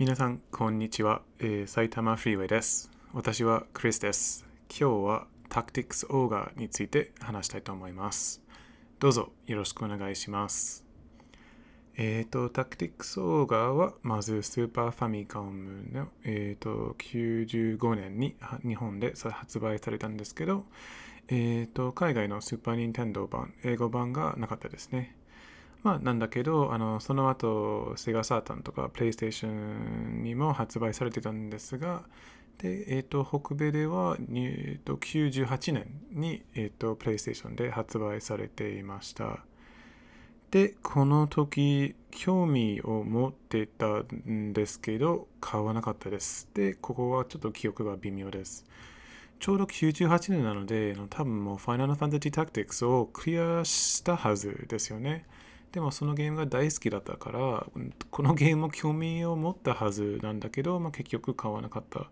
皆さん、こんにちは、えー埼玉フリーウェイです。私はクリスです。今日はタクティクスオーガについて話したいと思います。どうぞよろしくお願いします。えっ、と、タクティクスオーガは、まずスーパーファミコンの、えー、と95年に日本で発売されたんですけど、えー、と海外のスーパーニンテンドー版、英語版がなかったですね。まあ、なんだけど、あのその後、セガサータンとか、プレイステーションにも発売されてたんですが、で、えっ、と、北米では、えー、と98年に、えっ、と、プレイステーションで発売されていました。で、この時、興味を持ってたんですけど、買わなかったです。で、ここはちょっと記憶が微妙です。ちょうど98年なので、多分もう Final Fantasy Tactics をクリアしたはずですよね。でもそのゲームが大好きだったから、このゲームも興味を持ったはずなんだけど、まあ、結局買わなかった。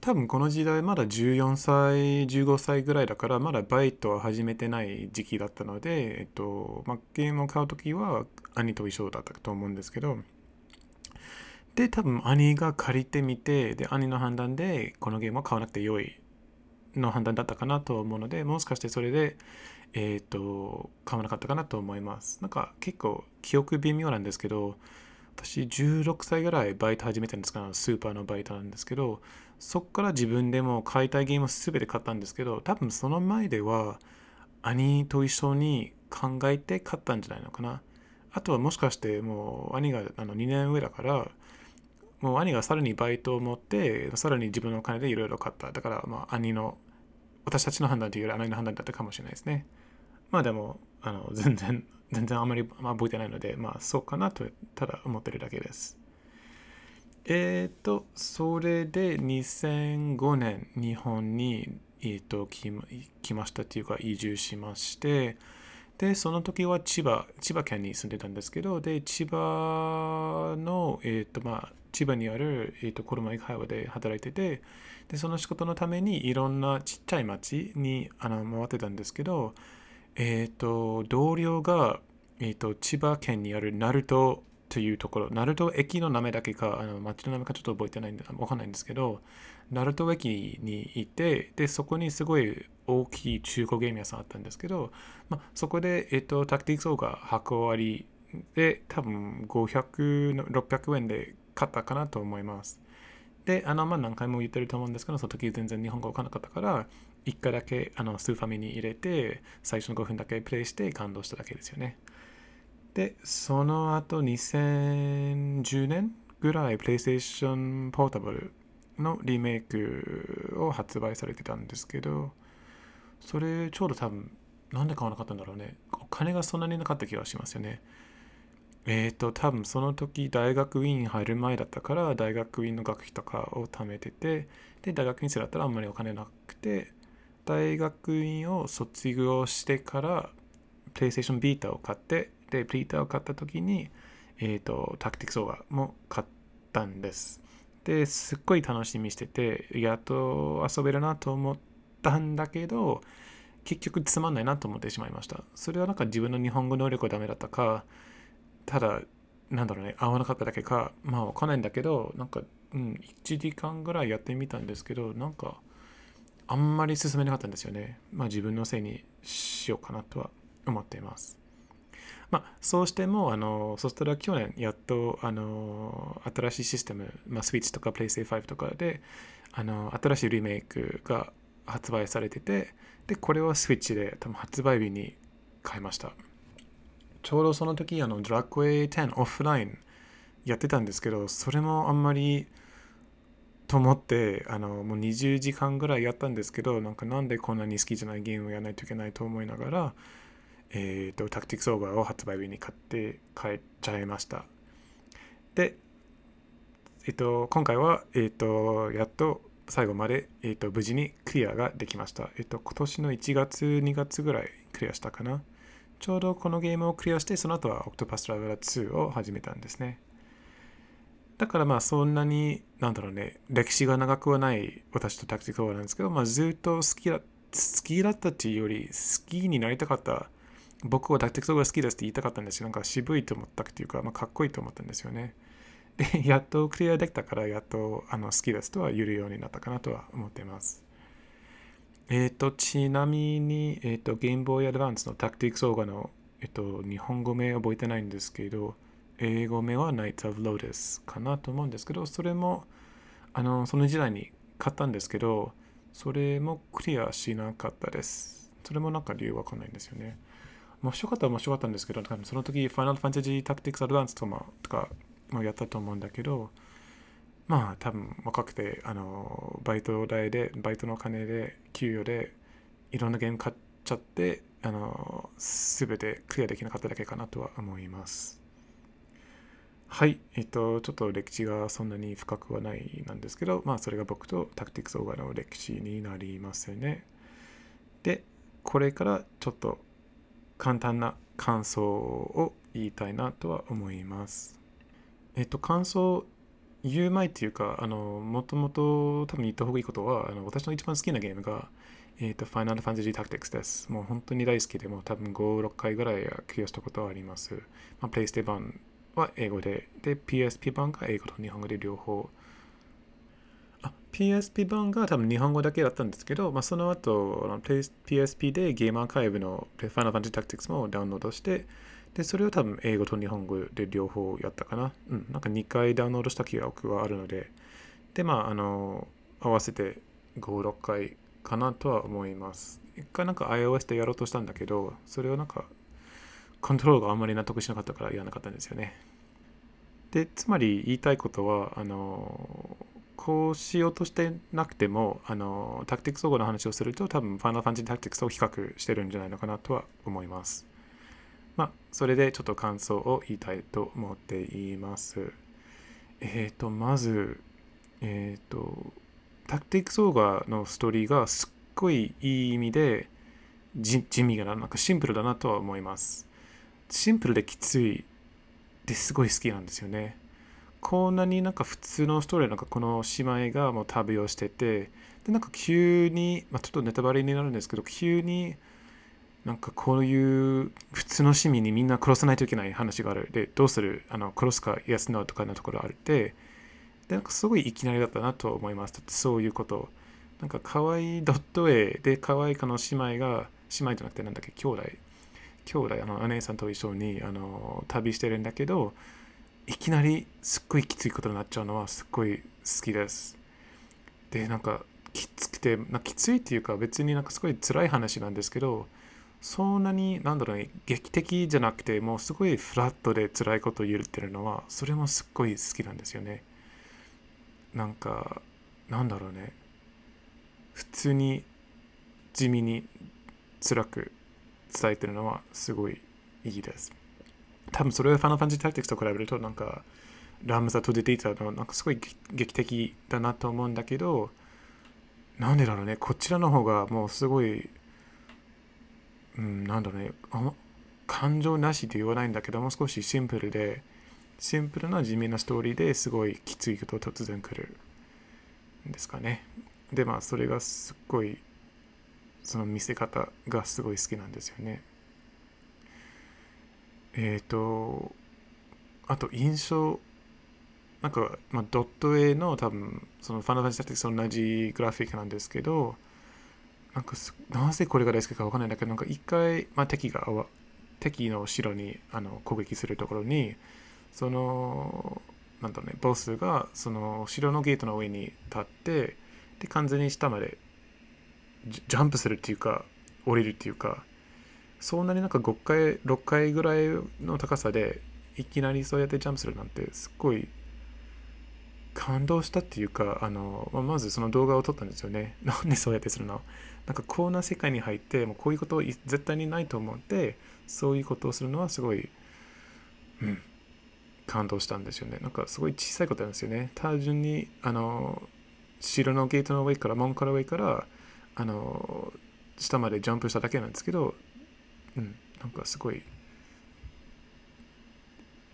多分この時代まだ14歳、15歳ぐらいだから、まだバイトは始めてない時期だったので、えっと、まあ、ゲームを買うときは兄と一緒だったと思うんですけど、で、多分兄が借りてみて、で、兄の判断でこのゲームを買わなくて良いの判断だったかなと思うので、もしかしてそれで、えっ、と、買わなかったかなと思います。なんか結構記憶微妙なんですけど、私16歳ぐらいバイト始めたんですが、スーパーのバイトなんですけど、そこから自分でも買いたいゲームを全て買ったんですけど、多分その前では兄と一緒に考えて買ったんじゃないのかな。あとはもしかしてもう兄があの2年上だから、もう兄がさらにバイトを持って、さらに自分のお金でいろいろ買った。だからまあ兄の、私たちの判断というより兄の判断だったかもしれないですね。まあでも、あの 全然、全然あまり、覚えてないので、まあそうかなと、ただ思ってるだけです。えっ、と、それで2005年、日本に、えー、と来ま来ましたっていうか、移住しまして、で、その時は千葉、千葉県に住んでたんですけど、で、千葉の、えっ、と、まあ、千葉にある、えー、と車椅会話で働いてて、で、その仕事のためにいろんなちっちゃい町にあの回ってたんですけど、えっ、と、同僚が、えっ、と、千葉県にある鳴門というところ、鳴門駅の名前だけか、あの町の名前かちょっと覚えてないんで、わかんないんですけど、鳴門駅にいて、で、そこにすごい大きい中古ゲーム屋さんあったんですけど、ま、そこで、えっ、と、タクティックスオーガ箱割りで、多分500の、600円で買ったかなと思います。で、あの、まあ、何回も言ってると思うんですけど、その時全然日本語わからなかったから、1回だけあのスーファミに入れて、最初の5分だけプレイして感動しただけですよね。で、その後2010年ぐらい、PlayStation Portable のリメイクを発売されてたんですけど、それちょうど多分、なんで買わなかったんだろうね。お金がそんなになかった気がしますよね。えっ、と、多分その時大学院入る前だったから、大学院の学費とかを貯めてて、で、大学院生だったらあんまりお金なくて、大学院を卒業してから、プレイステーションビータを買って、で、ビータを買った時に、えっ、と、タクティクスオーガも買ったんです。で、すっごい楽しみにしてて、やっと遊べるなと思ったんだけど、結局つまんないなと思ってしまいました。それはなんか自分の日本語能力がダメだったか、ただ、なんだろうね、合わなかっただけか、まあわかんないんだけど、なんか、うん、1時間ぐらいやってみたんですけど、なんか、あんまり進めなかったんですよね。まあ自分のせいにしようかなとは思っています。まあ、そうしても、あの、そしたら去年、やっと、あの、新しいシステム、まあ、スイッチとか PlayStation 5とかで、あの、新しいリメイクが発売されてて、で、これはスイッチで多分発売日に買いました。ちょうどその時、あの、ドラッグウェイ10オフラインやってたんですけど、それもあんまり、と思って、あの、もう20時間ぐらいやったんですけど、なんかなんでこんなに好きじゃないゲームをやらないといけないと思いながら、えっ、と、タクティクスオーバーを発売日に買って帰っちゃいました。で、えっ、と、今回は、えっ、と、やっと最後まで、えっ、と、無事にクリアができました。えっ、と、今年の1月、2月ぐらいクリアしたかな。ちょうどこのゲームをクリアして、その後は Octopus Traveler 2を始めたんですね。だからまあそんなに、なんだろうね、歴史が長くはない私とタクティクスオーなんですけど、まあずっと好きだ、好きだったっていうより、好きになりたかった僕はタクティクオーバー好きですって言いたかったんですよ。なんか渋いと思ったっていうか、まあ、かっこいいと思ったんですよね。で、やっとクリアできたから、やっとあの好きですとは言えるようになったかなとは思っています。えっ、ー、と、ちなみに、えっ、ー、と、ゲームボーイアドバンスのタクティックスオーガの、えっ、ー、と、日本語名覚えてないんですけど、英語名は Knights of Lotus かなと思うんですけど、それも、あの、その時代に買ったんですけど、それもクリアしなかったです。それもなんか理由わかんないんですよね。面白かったら面白かったんですけど、その時、Final Fantasy Tactics Advance とかもやったと思うんだけど、まあ多分若くて、あの、バイト代で、バイトの金で、給与で、いろんなゲーム買っちゃって、あの、すべてクリアできなかっただけかなとは思います。はい、えっと、ちょっと歴史がそんなに深くはないなんですけど、まあそれが僕とタクティクスオーガの歴史になりますね。で、これからちょっと簡単な感想を言いたいなとは思います。えっと、感想言う前っていうか、あの、もともと多分言った方がいいことは、あの私の一番好きなゲームが、えっと、Final Fantasy Tactics です。もう本当に大好きで、もう多分5、6回ぐらいはクリアしたことはあります。まあ、プレイステ版は英語で、で、PSP 版が英語と日本語で両方。あ、PSP 版が多分日本語だけだったんですけど、まあ、その後、の PSP でゲームアーカイブの Final Fantasy Tactics もダウンロードして、で、それを多分英語と日本語で両方やったかな。うん、なんか2回ダウンロードした記憶があるので、で、まあ、あの、合わせて5、6回かなとは思います。一回なんか iOS でやろうとしたんだけど、それをなんかコントロールがあんまり納得しなかったからやらなかったんですよね。で、つまり言いたいことは、あの、こうしようとしてなくても、あの、タクティクスオウガの話をすると、多分、ファイナルファンタジータクティクスを比較してるんじゃないのかなとは思います。まあ、それでちょっと感想を言いたいと思っています。えっ、ー、と、まず、えっ、ー、と、タクティクスオーガのストーリーがすっごいいい意味で地味がなんかシンプルだなとは思います。シンプルできついですごい好きなんですよね。こんなになんか普通のストーリーなんかこの姉妹がもう旅をしててでなんか急に、まあ、ちょっとネタバレになるんですけど急になんかこういう普通の市民にみんな殺さないといけない話がある。でどうする？あの殺すか安のとかのところあるってでなんかすごいいきなりだったなと思います。だってそういうこと。なんか可愛いドット絵で可愛いかの姉妹が姉妹じゃなくてなんだっけ？兄弟。兄弟あのお姉さんと一緒にあの旅してるんだけどいきなりすっごいきついことになっちゃうのはすっごい好きです。でなんかきつくてなきついっていうか別になんかすごい辛い話なんですけどそんなになんだろうね劇的じゃなくてもうすごいフラットで辛いことを言ってるのはそれもすっごい好きなんですよね。なんかなんだろうね普通に地味に辛く伝えてるのはすごいいいです。多分それはファイナルファンタジータクティクスと比べるとなんかラムザと出ていたのなんかすごい劇的だなと思うんだけどなんでだろうね。こちらの方がもうすごいうんなんだろうね。感情なしって言わないんだけどもう少しシンプルでシンプルな地味なストーリーですごいきついこと突然来るんですかね。でまあそれがすっごいその見せ方がすごい好きなんですよね。えっ、ー、と、あと印象、なんか、まあ、ドット絵の多分、そのファイナルファンタジータクティクス同じグラフィックなんですけど、なんかなぜこれが大好きかわかんないんだけど、なんか一回、まあ、敵が、敵の後ろにあの攻撃するところに、その、なんだろうね、ボスがその後ろのゲートの上に立って、で、完全に下までジャンプするっていうか降りるっていうかそんなになんか5回6回ぐらいの高さでいきなりそうやってジャンプするなんてすっごい感動したっていうかあの、まあ、まずその動画を撮ったんですよね。なんでそうやってするの？なんかこんな世界に入ってもうこういうこと絶対にないと思ってそういうことをするのはすごいうん感動したんですよね。なんかすごい小さいことなんですよね。単純にあの城のゲートの上から門から上からあの下までジャンプしただけなんですけど、うん、なんかすごい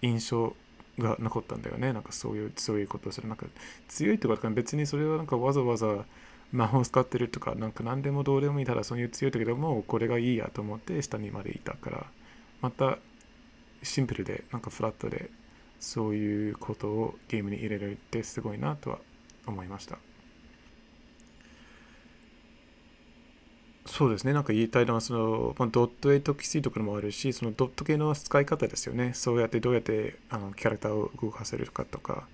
印象が残ったんだよね。なんかそういうそういうことをする。なんか強いってことか別にそれはなんかわざわざ魔法使ってるとかなんか何でもどうでもいいたらそういう強い時でもこれがいいやと思って下にまでいたからまたシンプルでなんかフラットでそういうことをゲームに入れるってすごいなとは思いました。そうですね。なんか言いたいのはその、まあ、ドット絵とキスとかもあるしそのドット絵の使い方ですよね。そうやってどうやってあのキャラクターを動かせるかとか。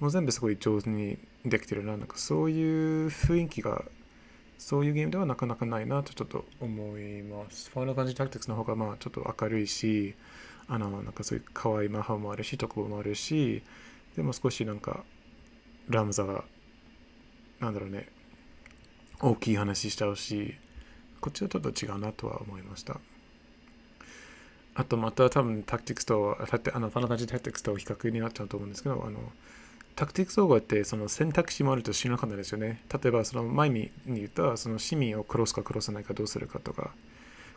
もう全部すごい上手にできてるな。なんかそういう雰囲気がそういうゲームではなかなかないなとちょっと思います。ファイナルファンジータクティクスの方がまあちょっと明るいし、あの、なんかそういう可愛い魔法もあるし、特効もあるし、でも少しなんか、ラムザが、なんだろうね、大きい話しちゃうし、こっちはちょっと違うなとは思いました。あとまた多分タクティクスと、あの、ファナルファンタジータクティクスと比較になっちゃうと思うんですけど、あの、タクティクスオウガってその選択肢もあると知らなかったですよね。例えばその前に言ったその市民を殺すか殺さないかどうするかとか。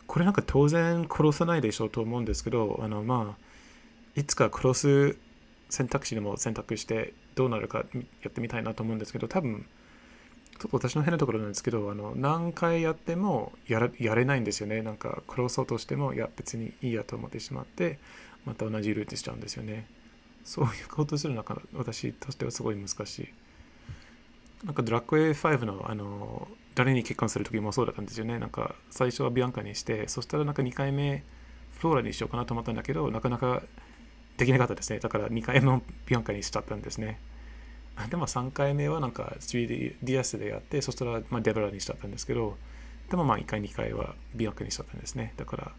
これなんか当然殺さないでしょうと思うんですけど、あのまあ、いつか殺す選択肢でも選択してどうなるかやってみたいなと思うんですけど、多分、私の変なところなんですけど、あの何回やってもややれないんですよね。なんか殺そうとしても、いや別にいいやと思ってしまって、また同じルートしちゃうんですよね。そういうことするのか私としてはすごい難しい。なんかドラッグ A5 のあの誰に結婚する時もそうだったんですよね。なんか最初はビアンカにして、そしたらなんか2回目フローラにしようかなと思ったんだけど、なかなかできなかったですね。だから2回もビアンカにしちゃったんですね。でも3回目はなんか 3DS でやって、そしたらまあデブラにしちゃったんですけど、でもまあ1回2回はビアンカにしちゃったんですね。だから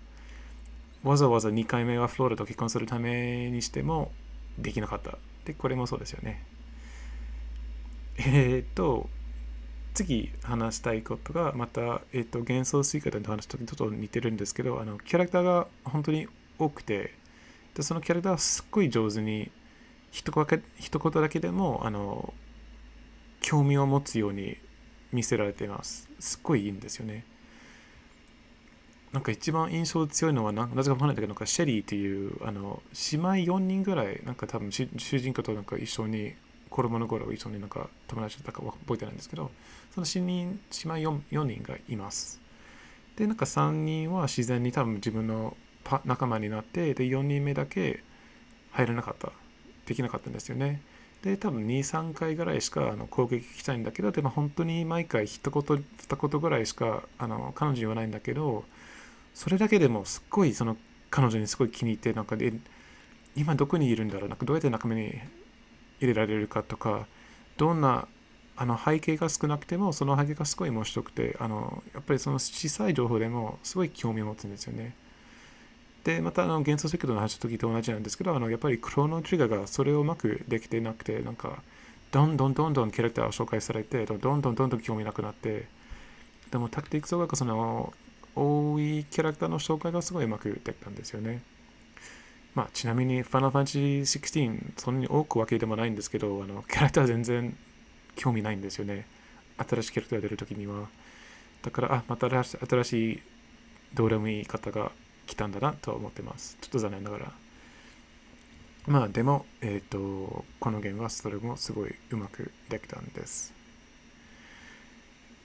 わざわざ2回目はフローラと結婚するためにしても、できなかった。で、これもそうですよね。えー、っと、次話したいことが、また、えー、っと、幻想水化の話とちょっと似てるんですけど、あの、キャラクターが本当に多くて、でそのキャラクターはすっごい上手に、一言一言だけでも、あの、興味を持つように見せられています。すっごいいいんですよね。なんか一番印象強いのはな、なぜかわかんないんだけど、なんかシェリーっていう、あの、姉妹4人ぐらい、なんか多分主人公となんか一緒に、子供の頃一緒になんか友達だったか覚えてないんですけど、その4人、姉妹 4, 4人がいます。で、なんか3人は自然に多分自分の仲間になって、で、4人目だけ入らなかった。できなかったんですよね。で、多分2、3回ぐらいしかあの攻撃したいんだけど、でも本当に毎回一言、二言ぐらいしかあの彼女言わないんだけど、それだけでもすっごいその彼女にすごい気に入ってなんかで今どこにいるんだろうなんかどうやって仲間に入れられるかとかどんなあの背景が少なくてもその背景がすごい面白くてあのやっぱりその小さい情報でもすごい興味を持つんですよね。でまたあの幻想速度の話の時と同じなんですけどあのやっぱりクロノトリガーがそれをうまくできてなくてなんかどんどんどんどんキャラクターを紹介されてどんどんどんどん興味なくなってでもタクティックスがその多いキャラクターの紹介がすごいうまくできたんですよね。まあ、ちなみに、ファナファンジー16、そんなに多くわけでもないんですけど、あのキャラクター全然興味ないんですよね。新しいキャラクターが出るときには。だから、あ、また新しいどうでもいい方が来たんだなとは思ってます。ちょっと残念ながら。まあ、でも、えっ、ー、と、このゲームはそれもすごいうまくできたんです。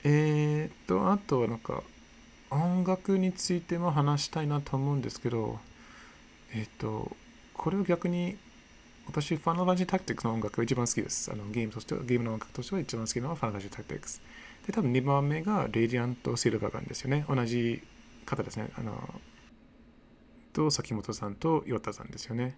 えっ、ー、と、あとはなんか、音楽についても話したいなと思うんですけど、えっ、ー、と、これを逆に私、ファイナルファンタジータクティクスの音楽が一番好きです。あのゲームとしては、ゲームの音楽としては一番好きなのはファイナルファンタジータクティクス。で、多分2番目がレイディアントシルバーガンですよね。同じ方ですね。あの、と、崎本さんと岩田さんですよね。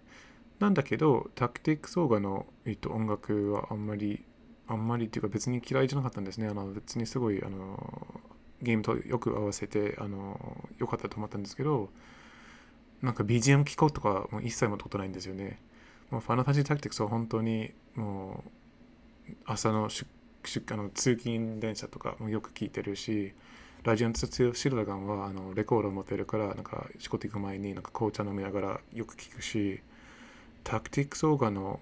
なんだけど、タクティクスオウガの、えっと、音楽はあんまり、あんまりっていうか別に嫌いじゃなかったんですね。あの別にすごいあのゲームとよく合わせてあの良かったと思ったんですけどなんか BGM 聴こうとかも一切もったことないんですよね。もうファナファジータクティクスは本当にもう朝の出あの通勤電車とかもよく聞いてるしラジオンツシルダガンはあのレコードを持ってるからなんか仕事行く前になんか紅茶飲みながらよく聞くしタクティックスオーガの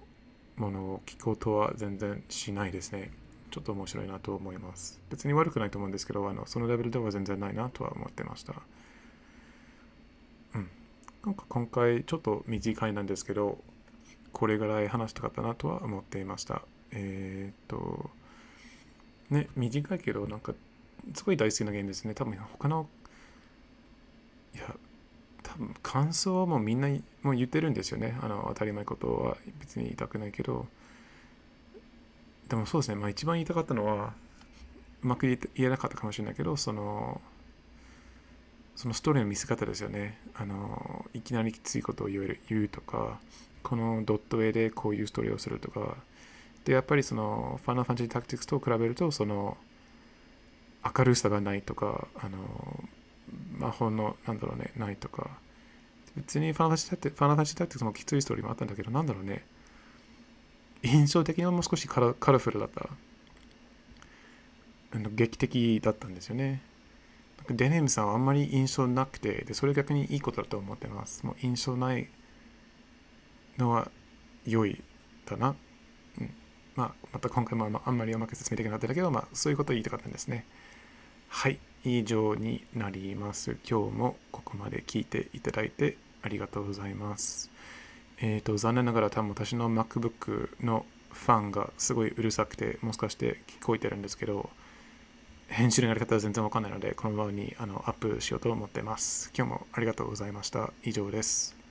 ものを聞こうとは全然しないですね。ちょっと面白いなと思います。別に悪くないと思うんですけど、あのそのレベルでは全然ないなとは思ってました。うん。なんか今回ちょっと短いなんですけど、これぐらい話したかったなとは思っていました。えー、っと、ね、短いけど、なんかすごい大好きなゲームですね。多分他の、いや、多分感想はもうみんなもう言ってるんですよね。あの当たり前ことは別に言いたくないけど。でもそうですね、まあ一番言いたかったのは、うまく言えなかったかもしれないけど、その、そのストーリーの見せ方ですよね。あの、いきなりきついことを言える言うとか、このドット絵でこういうストーリーをするとか、で、やっぱりその、ファイナルファンタジータクティクスと比べると、その、明るさがないとか、あの、魔法の、なんだろうね、ないとか、別にファナルファンタジータクティクスもきついストーリーもあったんだけど、なんだろうね、印象的にはもう少しカラカラフルだった。あの劇的だったんですよね。デネームさんはあんまり印象なくて、でそれ逆にいいことだと思ってます。もう印象ないのは良いだな。うん、まあ、また今回もあんまりうまく説明できなかったけど、まあ、そういうことを言いたかったんですね。はい、以上になります。今日もここまで聞いていただいてありがとうございます。えっ、ー、と、残念ながら多分私の MacBook のファンがすごいうるさくて、もしかして聞こえてるんですけど、編集のやり方は全然わかんないので、この場にあのアップしようと思ってます。今日もありがとうございました。以上です。